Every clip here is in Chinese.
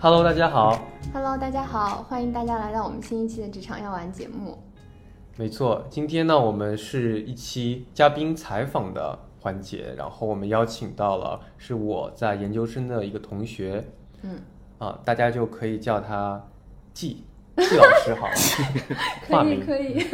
Hello，大家好。Hello，大家好，欢迎大家来到我们新一期的职场药丸节目。没错，今天呢，我们是一期嘉宾采访的环节，然后我们邀请到了是我在研究生的一个同学，嗯，啊，大家就可以叫他季季老师好了，化名。可以。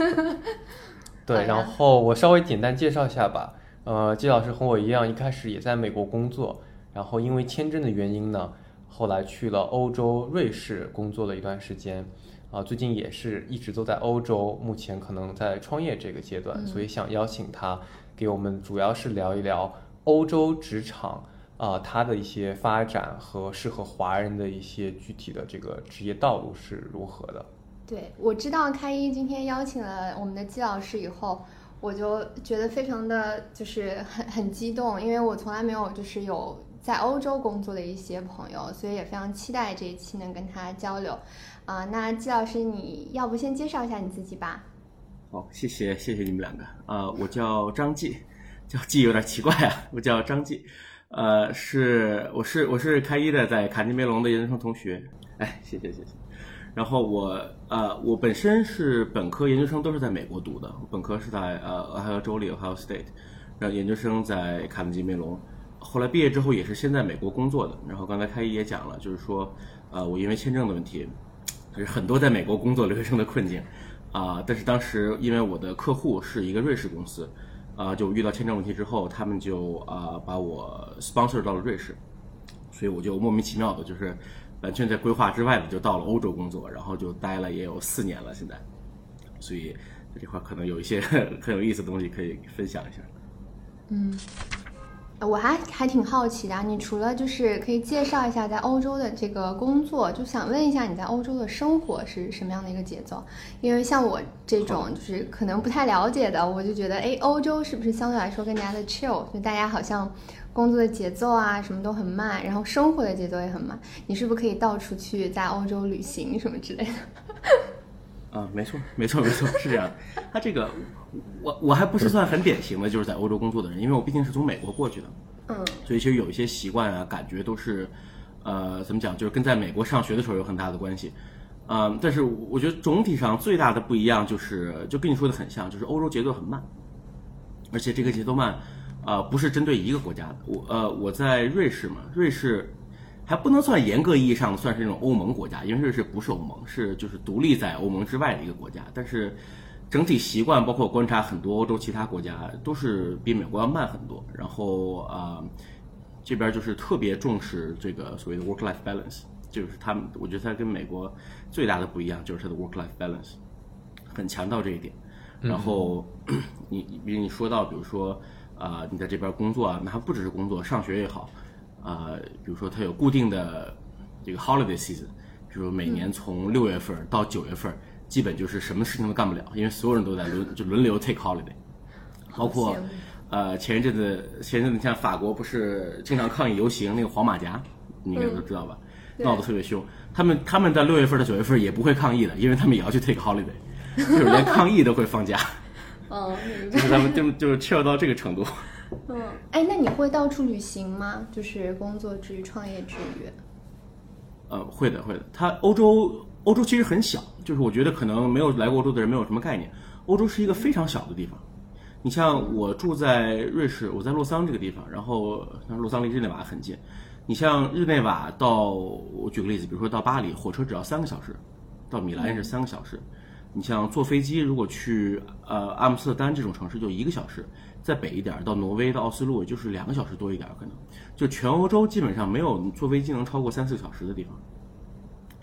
对，然后我稍微简单介绍一下吧。呃，季老师和我一样，一开始也在美国工作，然后因为签证的原因呢，后来去了欧洲瑞士工作了一段时间。啊，最近也是一直都在欧洲，目前可能在创业这个阶段，嗯所以想邀请他给我们主要是聊一聊欧洲职场啊，它的一些发展和适合华人的一些具体的这个职业道路是如何的。对，我知道开一今天邀请了我们的季老师以后，我就觉得非常的就是很很激动，因为我从来没有就是有在欧洲工作的一些朋友，所以也非常期待这一期能跟他交流。啊、那季老师，你要不先介绍一下你自己吧？好，谢谢谢谢你们两个啊、我叫张继，叫继有点奇怪啊，我叫张继，呃，是我是我是开一的，在卡尼梅隆的研究生同学，哎，谢谢谢谢。然后我呃，我本身是本科、研究生都是在美国读的，本科是在呃俄亥俄州立 Ohio State，然后研究生在卡内基梅隆。后来毕业之后也是先在美国工作的。然后刚才开一也讲了，就是说，呃，我因为签证的问题，就是很多在美国工作留学生的困境啊、但是当时因为我的客户是一个瑞士公司，啊、就遇到签证问题之后，他们就啊、把我 sponsor 到了瑞士，所以我就莫名其妙的，就是完全在规划之外的就到了欧洲工作，然后就待了也有四年了，现在，所以在这块可能有一些 很有意思的东西可以分享一下。嗯我还还挺好奇的啊，你除了就是可以介绍一下在欧洲的这个工作，就想问一下你在欧洲的生活是什么样的一个节奏？因为像我这种就是可能不太了解的，我就觉得，哎，欧洲是不是相对来说更加的 chill？就大家好像工作的节奏啊什么都很慢，然后生活的节奏也很慢。你是不是可以到处去在欧洲旅行什么之类的？啊，没错，没错，没错，是这样的。他这个，我我还不是算很典型的，就是在欧洲工作的人，因为我毕竟是从美国过去的，嗯所以其实有一些习惯啊，感觉都是，呃，怎么讲，就是跟在美国上学的时候有很大的关系。嗯，但是我觉得总体上最大的不一样就是，就跟你说的很像，就是欧洲节奏很慢，而且这个节奏慢，呃，不是针对一个国家的。我呃，我在瑞士嘛，瑞士还不能算严格意义上算是那种欧盟国家，因为这是不是欧盟，是就是独立在欧盟之外的一个国家。但是整体习惯，包括观察很多欧洲其他国家，都是比美国要慢很多。然后啊、呃这边就是特别重视这个所谓的 work-life balance，就是他们，我觉得它跟美国最大的不一样就是它的 work-life balance，很强调这一点。然后你你比如你说到，比如说啊、呃你在这边工作啊，那还不只是工作，上学也好，啊、比如说它有固定的这个 holiday season，比如每年从六月份到九月份，基本就是什么事情都干不了，因为所有人都在轮就轮流 take holiday，包括呃前一阵子前一阵子像法国不是经常抗议游行那个黄马甲，你应该都知道吧？对闹得特别凶。他们他们在六月份到九月份也不会抗议的，因为他们也要去 take holiday，就是连抗议都会放假，嗯就是他们就就是 chill 到这个程度。嗯，哎，那你会到处旅行吗？就是工作之余、创业之余？呃，会的，会的。它欧洲，欧洲其实很小，就是我觉得可能没有来过欧洲的人没有什么概念。欧洲是一个非常小的地方。你像我住在瑞士，我在洛桑这个地方，然后像洛桑离日内瓦很近。你像日内瓦到，我举个例子，比如说到巴黎，火车只要三个小时；到米兰也是三个小时。你像坐飞机，如果去呃阿姆斯特丹这种城市就一个小时，再北一点到挪威到奥斯陆也就是两个小时多一点可能。就全欧洲基本上没有坐飞机能超过三四个小时的地方。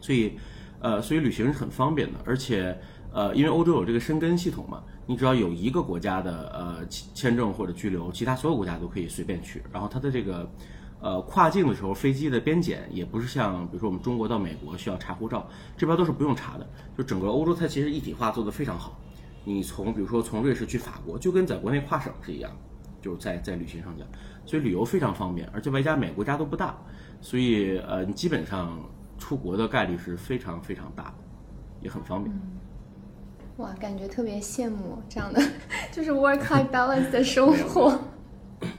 所以，呃，所以旅行是很方便的，而且，呃，因为欧洲有这个申根系统嘛，你只要有一个国家的呃签签证或者居留，其他所有国家都可以随便去。然后它的这个，呃，跨境的时候，飞机的边检也不是像比如说我们中国到美国需要查护照，这边都是不用查的。就整个欧洲它其实一体化做得非常好。你从比如说从瑞士去法国，就跟在国内跨省是一样的，就是在在旅行上讲，所以旅游非常方便，而且外加每个国家都不大，所以呃，你基本上出国的概率是非常非常大的，也很方便。哇，感觉特别羡慕这样的，就是 work life balance 的生 活。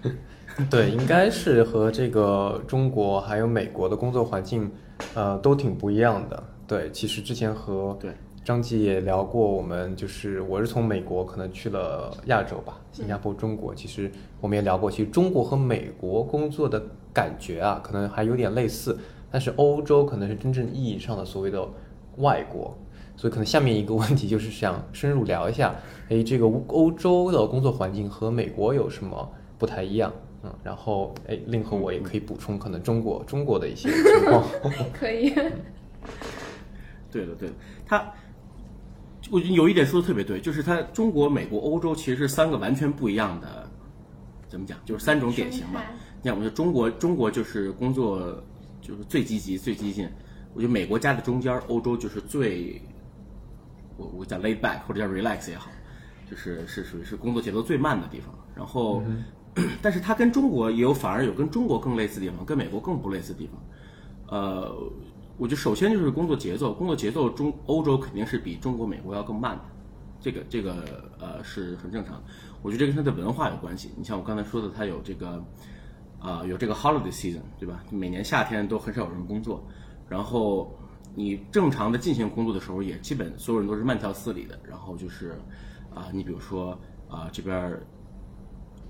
对，应该是和这个中国还有美国的工作环境，呃，都挺不一样的。对，其实之前和对张继也聊过，我们就是我是从美国可能去了亚洲吧，新加坡、中国，其实我们也聊过，其实中国和美国工作的感觉啊，可能还有点类似，但是欧洲可能是真正意义上的所谓的外国。所以可能下面一个问题就是想深入聊一下，哎，这个欧洲的工作环境和美国有什么不太一样？嗯，然后哎，令和我也可以补充可能中国中国的一些情况。可以。对的，对的，他，我觉得有一点说的特别对，就是他中国、美国、欧洲其实是三个完全不一样的，怎么讲？就是三种典型嘛。你看，我觉得中国，中国就是工作就是最积极、最激进。我觉得美国夹在中间，欧洲就是最，我我叫 lay back 或者叫 relax 也好，就是是属于是工作节奏最慢的地方。然后，但是它跟中国也有反而有跟中国更类似的地方，跟美国更不类似的地方。呃。我觉得首先就是工作节奏，工作节奏中欧洲肯定是比中国、美国要更慢的，这个这个呃是很正常。我觉得这跟它的文化有关系。你像我刚才说的，它有这个啊有这个 holiday season，对吧？每年夏天都很少有人工作，然后你正常的进行工作的时候，也基本所有人都是慢条斯理的。然后就是啊，你比如说啊这边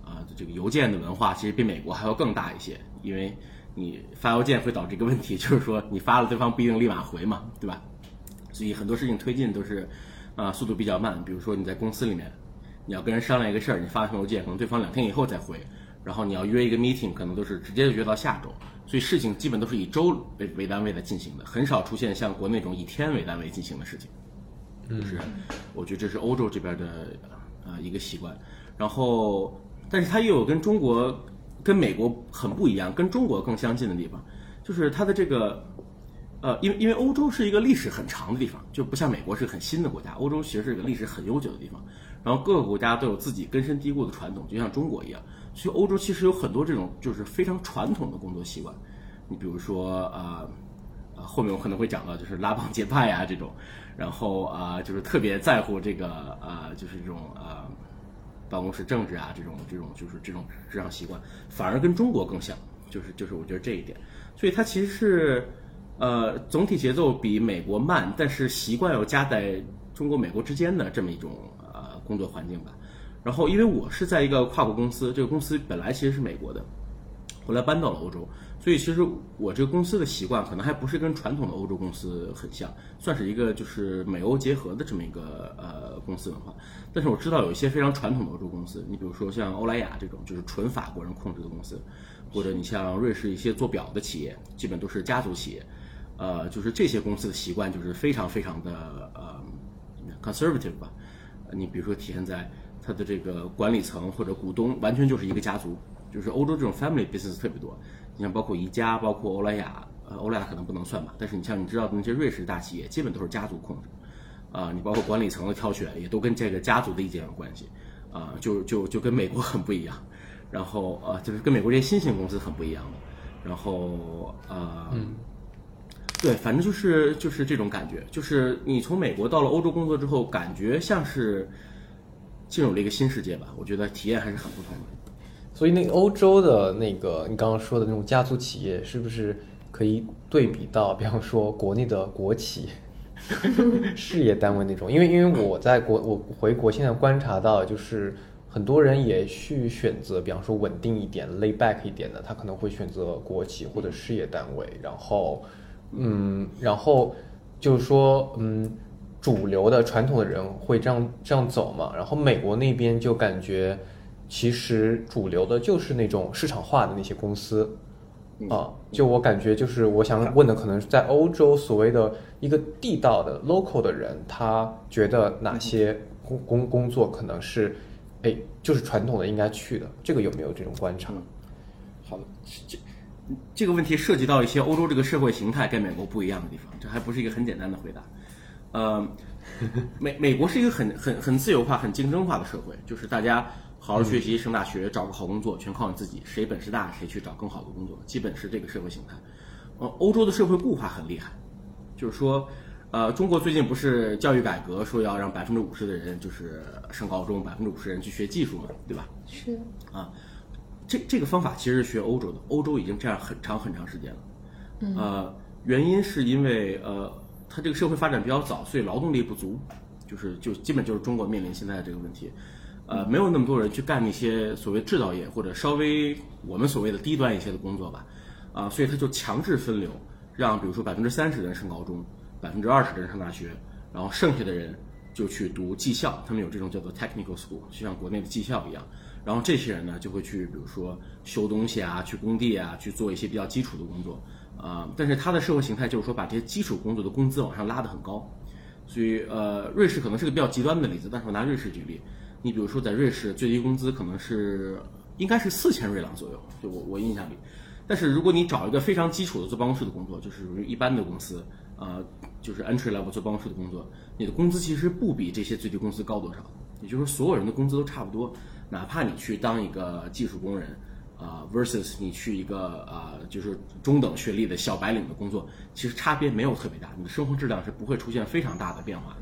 啊这个邮件的文化其实比美国还要更大一些，因为。你发邮件会导致一个问题，就是说你发了，对方不一定立马回嘛，对吧？所以很多事情推进都是，啊，速度比较慢。比如说你在公司里面，你要跟人商量一个事儿，你发封邮件，可能对方两天以后再回，然后你要约一个 meeting，可能都是直接就约到下周。所以事情基本都是以周为为单位在进行的，很少出现像国内这种以天为单位进行的事情。就是我觉得这是欧洲这边的啊一个习惯。然后，但是它又有跟中国。跟美国很不一样，跟中国更相近的地方，就是它的这个，呃，因为因为欧洲是一个历史很长的地方，就不像美国是很新的国家，欧洲其实是个历史很悠久的地方。然后各个国家都有自己根深蒂固的传统，就像中国一样。所以欧洲其实有很多这种就是非常传统的工作习惯。你比如说啊，啊后面我可能会讲到就是拉帮结派啊这种，然后啊就是特别在乎这个啊就是这种啊。办公室政治啊，这种这种就是这种职场习惯，反而跟中国更像，就是就是我觉得这一点，所以它其实是，呃，总体节奏比美国慢，但是习惯又夹在中国美国之间的这么一种呃工作环境吧。然后因为我是在一个跨国公司，这个公司本来其实是美国的，后来搬到了欧洲。所以其实我这个公司的习惯可能还不是跟传统的欧洲公司很像，算是一个就是美欧结合的这么一个呃公司文化。但是我知道有一些非常传统的欧洲公司，你比如说像欧莱雅这种就是纯法国人控制的公司，或者你像瑞士一些做表的企业，基本都是家族企业，呃，就是这些公司的习惯就是非常非常的呃 conservative 吧。你比如说体现在它的这个管理层或者股东完全就是一个家族，就是欧洲这种 family business 特别多。你像包括宜家，包括欧莱雅，呃，欧莱雅可能不能算吧，但是你像你知道的那些瑞士大企业，基本都是家族控制，啊，你包括管理层的挑选也都跟这个家族的意见有关系，啊，就就就跟美国很不一样，然后啊，就是跟美国这些新兴公司很不一样的，然后啊，对，反正就是就是这种感觉，就是你从美国到了欧洲工作之后，感觉像是进入了一个新世界吧，我觉得体验还是很不同的。所以，那欧洲的那个你刚刚说的那种家族企业，是不是可以对比到，比方说国内的国企、事业单位那种？因为，因为我在国，我回国现在观察到，就是很多人也去选择，比方说稳定一点、lay back 一点的，他可能会选择国企或者事业单位。然后，嗯，然后就是说，嗯，主流的传统的人会这样这样走嘛？然后美国那边就感觉。其实主流的就是那种市场化的那些公司，啊，就我感觉就是我想问的，可能是在欧洲所谓的一个地道的 local 的人，他觉得哪些工工工作可能是，哎，就是传统的应该去的，这个有没有这种观察？好的，这这个问题涉及到一些欧洲这个社会形态跟美国不一样的地方，这还不是一个很简单的回答。呃，美美国是一个很很很自由化、很竞争化的社会，就是大家。好好学习，升大学，找个好工作，全靠你自己。谁本事大，谁去找更好的工作，基本是这个社会形态。呃，欧洲的社会固化很厉害，就是说，呃，中国最近不是教育改革，说要让百分之五十的人就是上高中，百分之五十人去学技术嘛，对吧？是。啊，这这个方法其实是学欧洲的，欧洲已经这样很长很长时间了。呃，原因是因为呃，它这个社会发展比较早，所以劳动力不足，就是就基本就是中国面临现在的这个问题。呃，没有那么多人去干那些所谓制造业或者稍微我们所谓的低端一些的工作吧，啊，所以他就强制分流，让比如说百分之三十的人上高中，百分之二十的人上大学，然后剩下的人就去读技校，他们有这种叫做 technical school，就像国内的技校一样。然后这些人呢，就会去比如说修东西啊，去工地啊，去做一些比较基础的工作，啊，但是他的社会形态就是说把这些基础工作的工资往上拉得很高，所以呃，瑞士可能是个比较极端的例子，但是我拿瑞士举例。你比如说，在瑞士最低工资可能是应该是四千瑞郎左右，就我我印象里。但是如果你找一个非常基础的坐办公室的工作，就是一般的公司，呃，就是 entry level 坐办公室的工作，你的工资其实不比这些最低工资高多少。也就是说，所有人的工资都差不多，哪怕你去当一个技术工人，啊，versus 你去一个啊，就是中等学历的小白领的工作，其实差别没有特别大，你的生活质量是不会出现非常大的变化。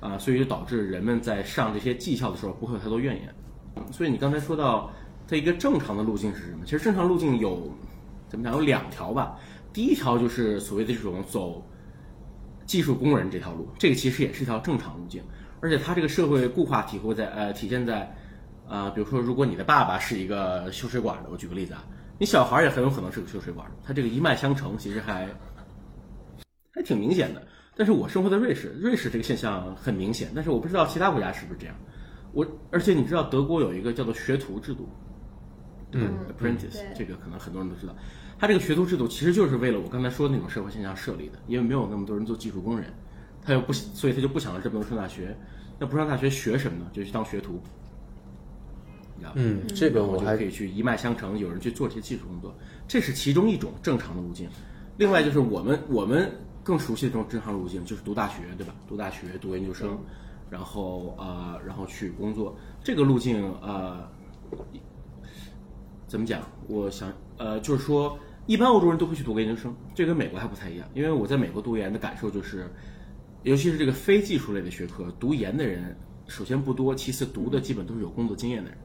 啊，所以就导致人们在上这些技校的时候不会有太多怨言。所以你刚才说到它一个正常的路径是什么？其实正常路径有怎么讲？有两条吧。第一条就是所谓的这种走技术工人这条路，这个其实也是一条正常路径。而且它这个社会固化体会在呃体现在啊，比如说如果你的爸爸是一个修水管的，我举个例子啊，你小孩也很有可能是个修水管的，他这个一脉相承其实还还挺明显的。但是我生活在瑞士，瑞士这个现象很明显，但是我不知道其他国家是不是这样。我而且你知道德国有一个叫做学徒制度，嗯，apprentice，这个可能很多人都知道。他这个学徒制度其实就是为了我刚才说的那种社会现象设立的，因为没有那么多人做技术工人，他又不，所以他就不想让这么多人上大学。那不上大学学什么呢？就去当学徒。嗯，这个我还可以去一脉相承，有人去做这些技术工作，这是其中一种正常的路径。另外就是我们我们。更熟悉的这种正常路径就是读大学，对吧？读大学、读研究生，然后呃，然后去工作。这个路径呃，怎么讲？我想呃，就是说，一般欧洲人都会去读个研究生，这跟美国还不太一样。因为我在美国读研的感受就是，尤其是这个非技术类的学科，读研的人首先不多，其次读的基本都是有工作经验的人，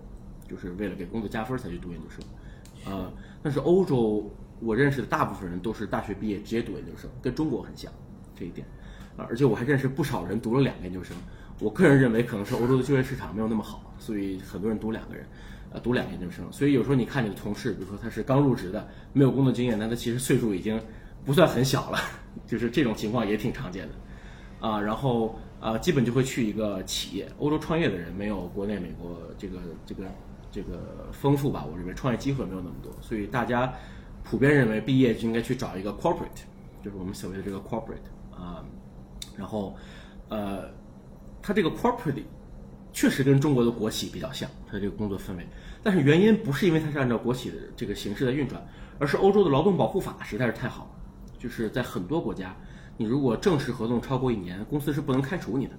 就是为了给工作加分才去读研究生。呃，但是欧洲。我认识的大部分人都是大学毕业直接读研究生，跟中国很像这一点，啊，而且我还认识不少人读了两个研究生。我个人认为可能是欧洲的就业市场没有那么好，所以很多人读两个人，呃，读两个研究生。所以有时候你看你的同事，比如说他是刚入职的，没有工作经验，但他其实岁数已经不算很小了，就是这种情况也挺常见的，啊，然后啊，基本就会去一个企业。欧洲创业的人没有国内美国这个这个这个丰富吧？我认为创业机会没有那么多，所以大家。普遍认为毕业就应该去找一个 corporate，就是我们所谓的这个 corporate 啊，然后呃，它这个 corporate 确实跟中国的国企比较像，它这个工作氛围。但是原因不是因为它是按照国企的这个形式在运转，而是欧洲的劳动保护法实在是太好了。就是在很多国家，你如果正式合同超过一年，公司是不能开除你的，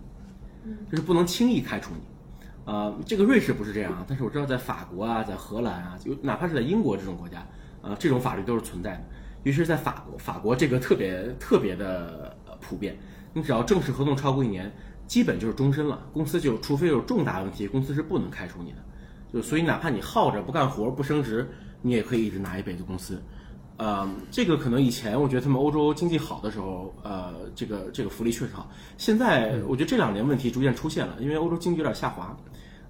就是不能轻易开除你。啊，这个瑞士不是这样啊，但是我知道在法国啊，在荷兰啊，就哪怕是在英国这种国家。啊，这种法律都是存在的，尤其是在法国，法国这个特别特别的普遍。你只要正式合同超过一年，基本就是终身了。公司就除非有重大问题，公司是不能开除你的。就所以，哪怕你耗着不干活不升职，你也可以一直拿一辈子工资。呃，这个可能以前我觉得他们欧洲经济好的时候，呃，这个这个福利确实好。现在我觉得这两年问题逐渐出现了，因为欧洲经济有点下滑，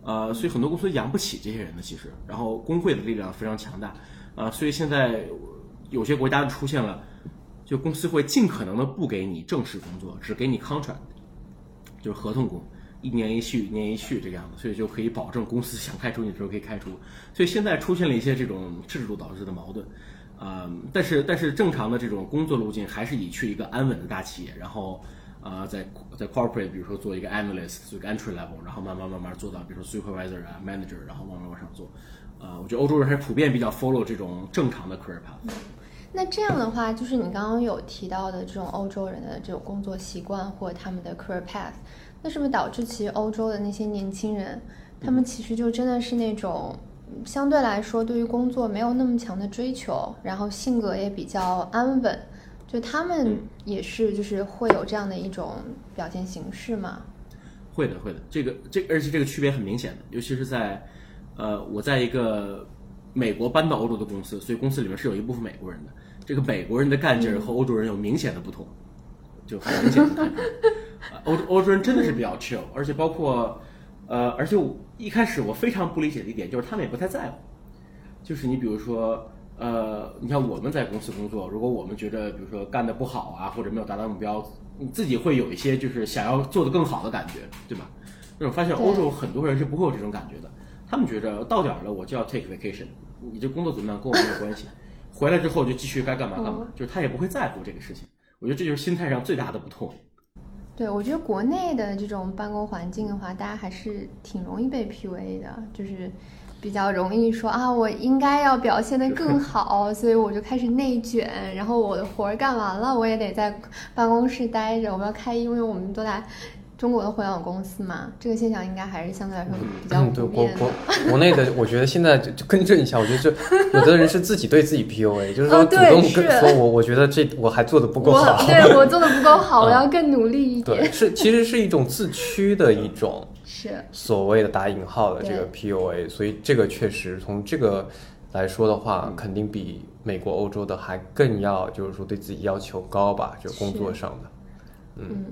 呃，所以很多公司养不起这些人的其实，然后工会的力量非常强大。啊，所以现在有些国家出现了，就公司会尽可能的不给你正式工作，只给你 contract，就是合同工，一年一续，一年一续这个样子，所以就可以保证公司想开除你的时候可以开除。所以现在出现了一些这种制度导致的矛盾，啊，但是但是正常的这种工作路径还是以去一个安稳的大企业，然后啊在在 corporate，比如说做一个 analyst，做一个 entry level，然后慢慢慢慢做到比如说 supervisor 啊 manager，然后慢慢往上做。啊，我觉得欧洲人还是普遍比较 follow 这种正常的 career path。那这样的话，就是你刚刚有提到的这种欧洲人的这种工作习惯或他们的 career path，那是不是导致其实欧洲的那些年轻人，他们其实就真的是那种相对来说对于工作没有那么强的追求，然后性格也比较安稳，就他们也是就是会有这样的一种表现形式吗？会的，会的，这个这而且这个区别很明显的，尤其是在。呃，我在一个美国搬到欧洲的公司，所以公司里面是有一部分美国人的。这个美国人的干劲儿和欧洲人有明显的不同，就很明显的。欧洲 欧洲人真的是比较 chill，而且包括呃，而且我一开始我非常不理解的一点就是他们也不太在乎，就是你比如说呃，你看我们在公司工作，如果我们觉得比如说干的不好啊，或者没有达到目标，你自己会有一些就是想要做得更好的感觉，对吧？但是我发现欧洲很多人是不会有这种感觉的，他们觉着到点儿了我就要 take vacation，你这工作怎么样跟我没有关系，回来之后就继续该干嘛干嘛，就是他也不会在乎这个事情。我觉得这就是心态上最大的不同。对，我觉得国内的这种办公环境的话，大家还是挺容易被 PUA 的，就是比较容易说啊，我应该要表现得更好，所以我就开始内卷，然后我的活儿干完了，我也得在办公室待着，我要开，因为我们都在中国的互联网公司嘛，这个现象应该还是相对来说比较嗯，对国普遍的。国国内的，我觉得现在就就更正一下，我觉得就有的人是自己对自己 PUA，就是说主动跟是。说我我觉得这我还做的不够我好，对我做的不够好，我嗯。要更努力一点对，点。是其实是一种自驱的一种 是，所谓的打引号的这个 PUA，所以这个确实从这个来说的话，嗯。肯定比美国、欧洲的还更要就是说对自己要求高吧，就工作上的。嗯，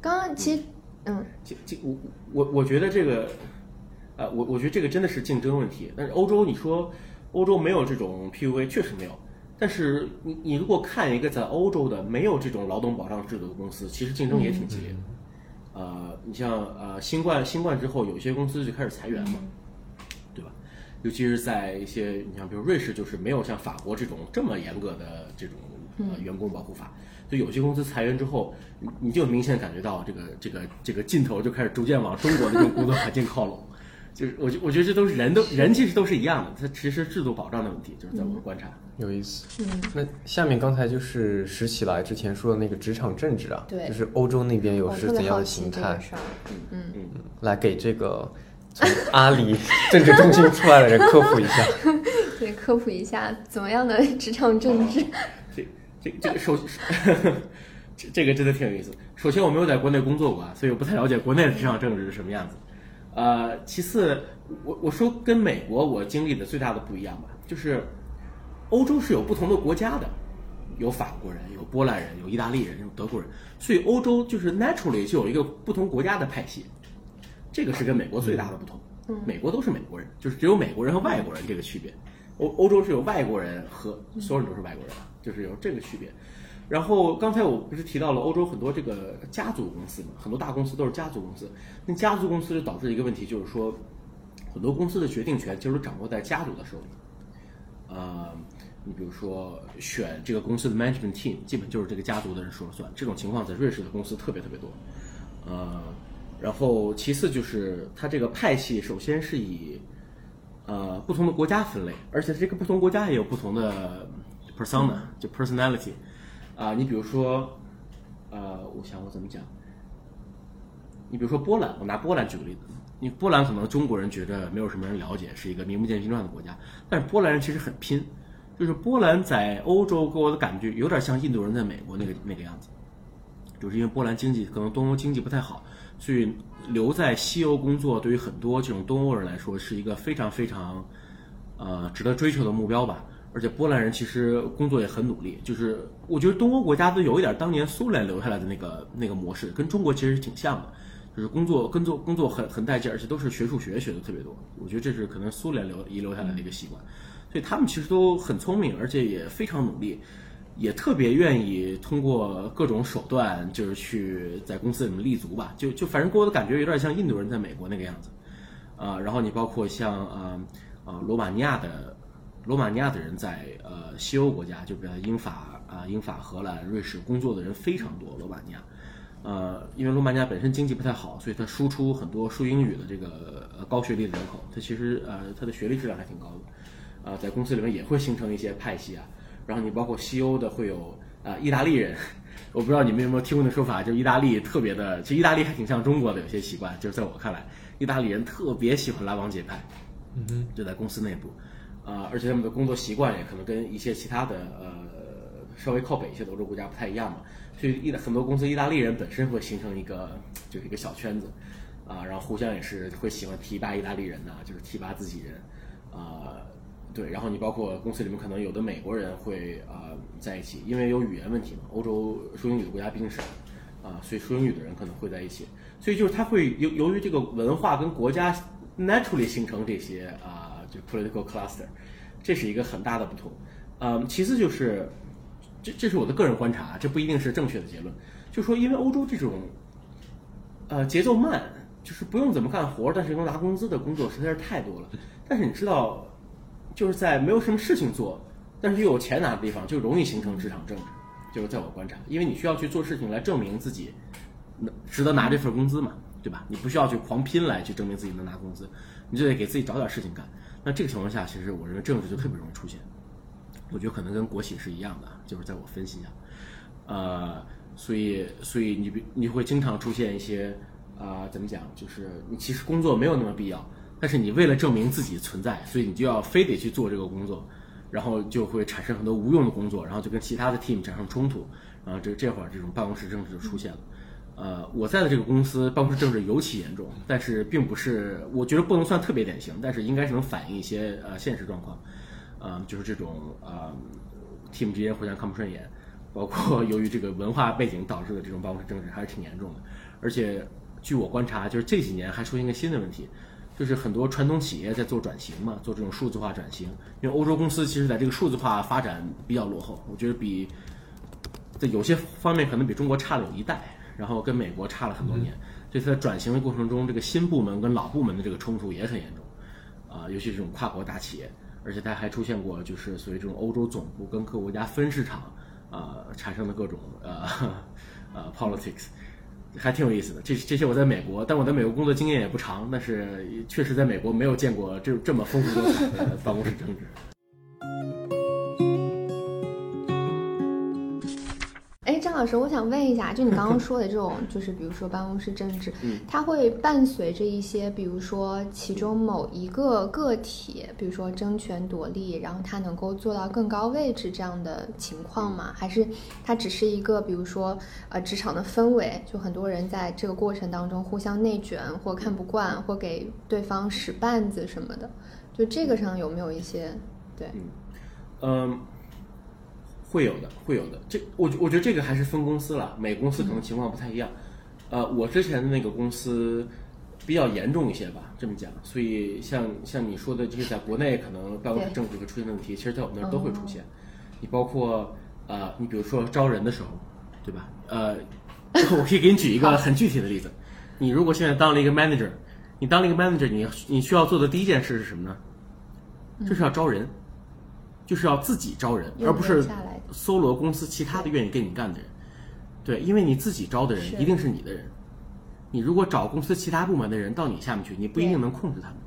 刚刚其实，嗯，这这我我我觉得这个，呃，我我觉得这个真的是竞争问题。但是欧洲，你说欧洲没有这种 PUA，确实没有。但是你你如果看一个在欧洲的没有这种劳动保障制度的公司，其实竞争也挺激烈的。呃，你像呃新冠新冠之后，有些公司就开始裁员嘛？尤其是在一些你像比如瑞士，就是没有像法国这种这么严格的这种呃员工保护法，就有些公司裁员之后，你你就明显感觉到这个这个这个劲头就开始逐渐往中国的这种工作环境靠拢。就是我觉我觉得这都是人都人其实都是一样的，它其实制度保障的问题，就是在我的观察。有意思。嗯，那下面刚才就是拾起来之前说的那个职场政治啊，对就是欧洲那边有我特别是怎样的形态个，事儿。嗯，来给这个从阿里政治中心出来的人科普一下。对，科普一下怎么样的 职场政治。这这这个首，这这个真的挺有意思。首先，我没有在国内工作过啊，所以我不太了解国内的职场政治是什么样子。呃，其次，我我说跟美国我经历的最大的不一样吧，就是欧洲是有不同的国家的，有法国人，有波兰人，有意大利人，有德国人，所以欧洲就是 naturally 就有一个不同国家的派系，这个是跟美国最大的不同。美国都是美国人，就是只有美国人和外国人这个区别。欧欧洲是有外国人和所有人都是外国人，就是有这个区别。然后刚才我不是提到了欧洲很多这个家族公司嘛，很多大公司都是家族公司。那家族公司就导致一个问题，就是说很多公司的决定权其实掌握在家族的手里。呃，你比如说选这个公司的 management team，基本就是这个家族的人说了算。这种情况在瑞士的公司特别特别多。呃，然后其次就是它这个派系，首先是以呃不同的国家分类，而且这个不同国家也有不同的 persona，就 personality。啊、你比如说，呃，我想我怎么讲？你比如说波兰，我拿波兰举个例子，你波兰可能中国人觉得没有什么人了解，是一个名不见经传的国家，但是波兰人其实很拼，就是波兰在欧洲给我的感觉有点像印度人在美国那个那个样子，就是因为波兰经济可能东欧经济不太好，所以留在西欧工作对于很多这种东欧人来说是一个非常非常呃值得追求的目标吧。而且波兰人其实工作也很努力，就是我觉得东欧国家都有一点当年苏联留下来的那个那个模式，跟中国其实挺像的，就是工作工作工作很很带劲，而且都是学数学学的特别多。我觉得这是可能苏联留遗留下来的一个习惯，所以他们其实都很聪明，而且也非常努力，也特别愿意通过各种手段，就是去在公司里面立足吧。就就反正给我的感觉有点像印度人在美国那个样子，啊、然后你包括像啊啊、罗马尼亚的。罗马尼亚的人在呃西欧国家，就比如英法啊、英法、荷兰、瑞士工作的人非常多。罗马尼亚，呃，因为罗马尼亚本身经济不太好，所以它输出很多说英语的这个呃高学历的人口，它其实呃它的学历质量还挺高的，啊、在公司里面也会形成一些派系啊。然后你包括西欧的会有啊、意大利人，我不知道你们有没有听过那说法，就是意大利特别的，其实意大利还挺像中国的有些习惯，就是在我看来，意大利人特别喜欢拉帮结派，嗯哼，就在公司内部。啊、而且他们的工作习惯也可能跟一些其他的呃稍微靠北一些的欧洲国家不太一样嘛，所以意大很多公司意大利人本身会形成一个就是一个小圈子，啊、然后互相也是会喜欢提拔意大利人呐、就是提拔自己人，啊、对，然后你包括公司里面可能有的美国人会啊、在一起，因为有语言问题嘛，欧洲说英语的国家毕竟少啊、所以说英语的人可能会在一起，所以就是他会由由于这个文化跟国家 naturally 形成这些啊、就 political cluster，这是一个很大的不同。嗯，其次就是这这是我的个人观察，这不一定是正确的结论，就说因为欧洲这种呃节奏慢，就是不用怎么干活，但是能拿工资的工作实在是太多了。但是你知道，就是在没有什么事情做，但是又有钱拿的地方，就容易形成职场政治。就是在我观察，因为你需要去做事情来证明自己能值得拿这份工资嘛，对吧？你不需要去狂拼来去证明自己能拿工资，你就得给自己找点事情干。那这个情况下，其实我认为政治就特别容易出现。我觉得可能跟国企是一样的，就是在我分析下，呃，所以所以你比你会经常出现一些啊、怎么讲，就是你其实工作没有那么必要，但是你为了证明自己存在，所以你就要非得去做这个工作，然后就会产生很多无用的工作，然后就跟其他的 team 产生冲突，然后这这会儿这种办公室政治就出现了。呃，我在的这个公司办公室政治尤其严重，但是并不是，我觉得不能算特别典型，但是应该是能反映一些呃现实状况。呃，就是这种呃 team 之间互相看不顺眼，包括由于这个文化背景导致的这种办公室政治还是挺严重的。而且据我观察，就是这几年还出现一个新的问题，就是很多传统企业在做转型嘛，做这种数字化转型。因为欧洲公司其实在这个数字化发展比较落后，我觉得比在有些方面可能比中国差了有一代，然后跟美国差了很多年。所以在转型的过程中，这个新部门跟老部门的这个冲突也很严重。啊、尤其是这种跨国大企业，而且它还出现过就是所谓这种欧洲总部跟各国家分市场啊、产生的各种呃呃 politics，还挺有意思的。这这些我在美国，但我在美国工作经验也不长，但是确实在美国没有见过这这么丰富多彩的 办公室政治。老师，我想问一下，就你刚刚 说的这种，就是比如说办公室政治，嗯它会伴随着一些，比如说其中某一个个体，比如说争权夺利，然后他能够做到更高位置这样的情况吗？还是它只是一个，比如说呃职场的氛围，就很多人在这个过程当中互相内卷，或看不惯，或给对方使绊子什么的，就这个上有没有一些对？嗯，会有的，会有的。这我我觉得这个还是分公司了，每个公司可能情况不太一样。呃，我之前的那个公司比较严重一些吧，这么讲。所以像像你说的这些，在国内可能办公室政治会出现的问题，其实在我们那儿都会出现。你包括呃，你比如说招人的时候，对吧？呃，我可以给你举一个很具体的例子。你如果现在当了一个 manager，你当了一个 manager，你你需要做的第一件事是什么呢？就是要招人，就是要自己招人，而不是搜罗公司其他的愿意跟你干的人。对，因为你自己招的人一定是你的人，你如果找公司其他部门的人到你下面去，你不一定能控制他们。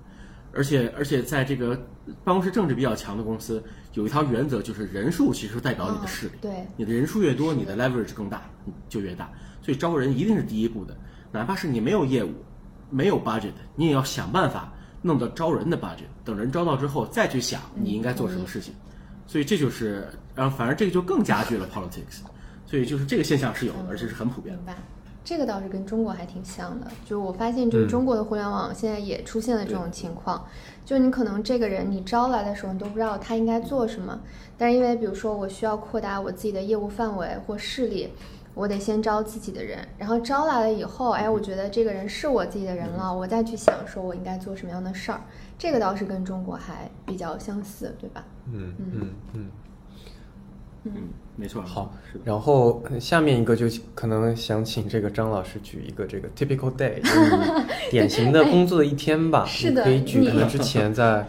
而且而且在这个办公室政治比较强的公司，有一条原则就是人数其实代表你的势力。哦对你的人数越多，你的 leverage 更大，就越大。所以招人一定是第一步的，哪怕是你没有业务、没有 budget，你也要想办法弄到招人的 budget。等人招到之后，再去想你应该做什么事情。所以这就是，然后反而这个就更加剧了 politics。所以就是这个现象是有的，而且是很普遍的。明白，这个倒是跟中国还挺像的。就是我发现，就是中国的互联网现在也出现了这种情况，就你可能这个人你招来的时候，你都不知道他应该做什么，但是因为比如说我需要扩大我自己的业务范围或势力。我得先招自己的人，然后招来了以后，哎，我觉得这个人是我自己的人了，我再去想说我应该做什么样的事儿，这个倒是跟中国还比较相似，对吧？嗯嗯嗯。嗯，没错。好是的。然后呃下面一个就可能想请这个张老师举一个这个 typical day，就是你典型的工作的一天吧。是的你可以举可能之前在，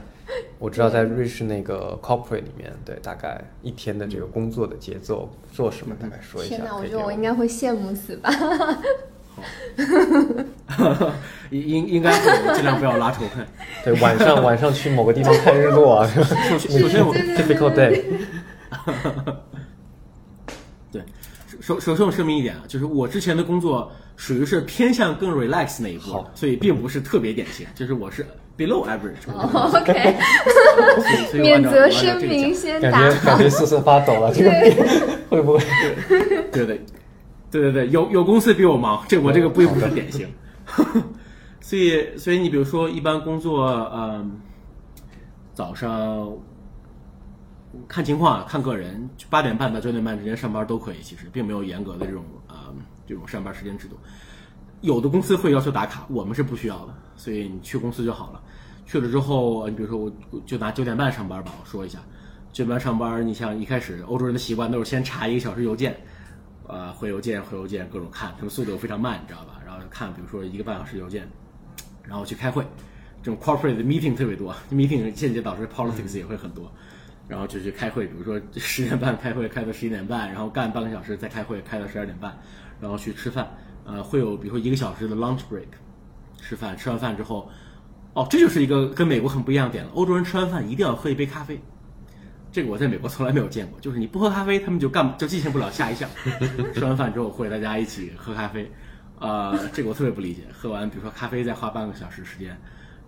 我知道在瑞士那个 corporate 里面，对，大概一天的这个工作的节奏，做什么，大概说一下。天哪，我觉得我应该会羡慕死吧。应应应该会尽量不要拉仇恨。对晚上晚上去某个地方看日落啊。首先，首先我 typical day，对，首首先我声明一点啊，就是我之前的工作属于是偏向更 relax 那一步，所以并不是特别典型，就是我是 below average，哦 OK，所以所以我免责按照我按照声这个讲明先感打好觉感。觉瑟瑟发抖了，这个会不会？对对对对对，有有公司比我忙，这我这个并不是典型。所以所以你比如说，一般工作，嗯，早上看情况，看个人，八点半到九点半之间上班都可以，其实并没有严格的这种呃这种上班时间制度。有的公司会要求打卡，我们是不需要的，所以你去公司就好了。去了之后，你比如说我我就拿九点半上班吧，我说一下，九点半上班，你像一开始欧洲人的习惯都是先查一个小时邮件，呃，回邮件回邮件各种看，他们速度非常慢，你知道吧？然后看比如说一个半小时邮件，然后去开会，这种 corporate 的 meeting 特别多，meeting 间接导致 politics 也会很多。然后就去开会，比如说十点半开会，开到十一点半，然后干半个小时再开会，开到十二点半，然后去吃饭，呃，会有比如说一个小时的 lunch break，吃饭，吃完饭之后，哦，这就是一个跟美国很不一样的点了。欧洲人吃完饭一定要喝一杯咖啡，这个我在美国从来没有见过，就是你不喝咖啡，他们就干就进行不了下一项。吃完饭之后会大家一起喝咖啡，呃，这个我特别不理解。喝完比如说咖啡再花半个小时时间，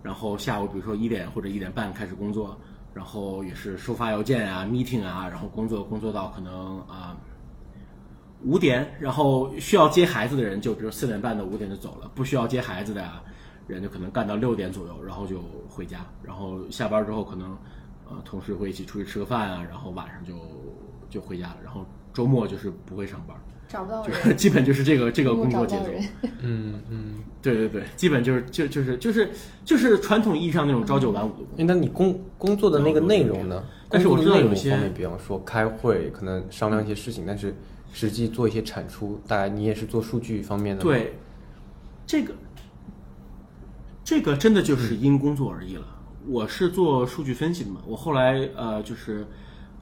然后下午比如说一点或者一点半开始工作。然后也是收发邮件啊，meeting 啊，然后工作工作到可能啊五点，然后需要接孩子的人就比如四点半到五点就走了，不需要接孩子的呀人就可能干到六点左右，然后就回家，然后下班之后可能呃同事会一起出去吃个饭啊，然后晚上就就回家了，然后周末就是不会上班，找不到就 基本就是这个这个工作节奏。嗯嗯。对对对，基本就是就就是就是就是传统意义上那种朝九晚五的工作。哎，那你工工作的那个内容呢？但是我知道有些方面，比方说开会，可能商量一些事情，但是实际做一些产出，大概你也是做数据方面的吗。对，这个这个真的就是因工作而异了。我是做数据分析的嘛，我后来呃就是